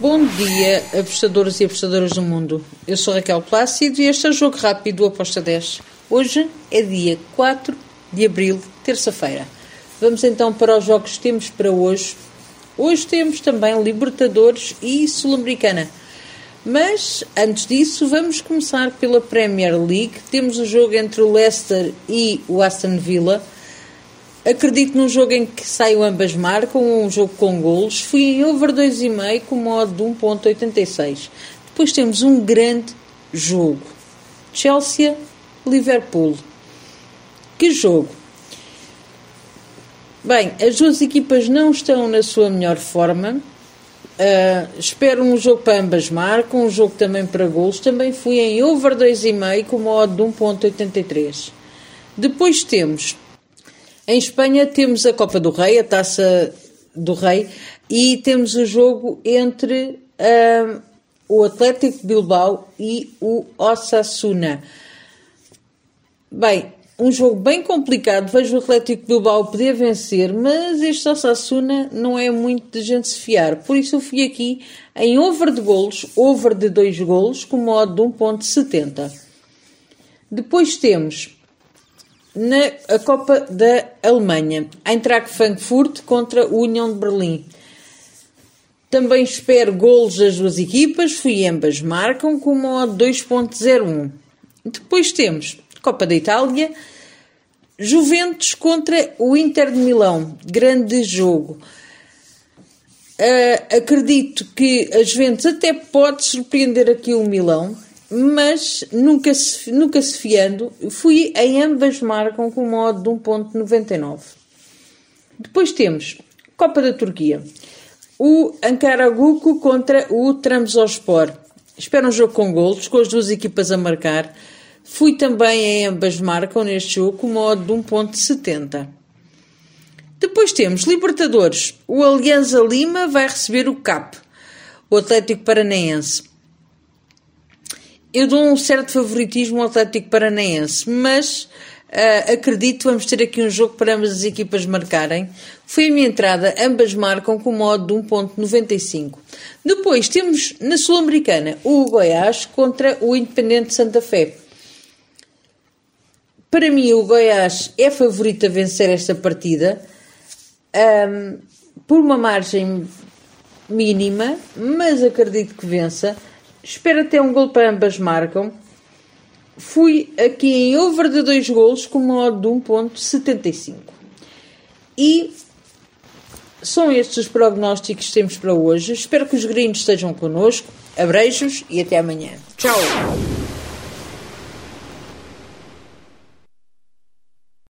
Bom dia, apostadores e apostadoras do mundo. Eu sou Raquel Plácido e este é o Jogo Rápido do Aposta 10. Hoje é dia 4 de abril, terça-feira. Vamos então para os jogos que temos para hoje. Hoje temos também Libertadores e Sul-Americana. Mas, antes disso, vamos começar pela Premier League. Temos o jogo entre o Leicester e o Aston Villa. Acredito num jogo em que saiam ambas marcam, um jogo com golos. Fui em over 2,5 com modo de 1.86. Depois temos um grande jogo. Chelsea-Liverpool. Que jogo! Bem, as duas equipas não estão na sua melhor forma. Uh, espero um jogo para ambas marcam, um jogo também para golos. Também fui em over 2,5 com modo de 1.83. Depois temos em Espanha temos a Copa do Rei, a Taça do Rei, e temos o jogo entre uh, o Atlético Bilbao e o Osasuna. Bem, um jogo bem complicado. Vejo o Atlético Bilbao poder vencer, mas este Osasuna não é muito de gente se fiar. Por isso eu fui aqui em over de golos, over de 2 golos, com modo de 1.70. Depois temos na Copa da Alemanha, Eintracht Frankfurt contra o União de Berlim. Também espero golos das duas equipas, fui ambas marcam com uma odd 2.01. Depois temos Copa da Itália, Juventus contra o Inter de Milão, grande jogo. Uh, acredito que a Juventus até pode surpreender aqui o Milão, mas nunca se, nunca se fiando, fui em ambas marcam com modo de 1.99. Depois temos Copa da Turquia. O Ankara Guku contra o Trabzonspor. Espero um jogo com golos, com as duas equipas a marcar. Fui também em ambas marcam neste jogo com modo de 1.70. Depois temos Libertadores. O Alianza Lima vai receber o CAP, o Atlético Paranaense. Eu dou um certo favoritismo ao Atlético Paranaense, mas uh, acredito vamos ter aqui um jogo para ambas as equipas marcarem. Foi a minha entrada, ambas marcam com modo de 1.95. Depois temos na Sul-Americana o Goiás contra o Independente Santa Fé. Para mim, o Goiás é favorito a vencer esta partida um, por uma margem mínima, mas acredito que vença. Espero até um gol para ambas marcam. Fui aqui em over de dois golos com modo de 1.75. E são estes os prognósticos que temos para hoje. Espero que os gringos estejam connosco. Abreijos e até amanhã. Tchau!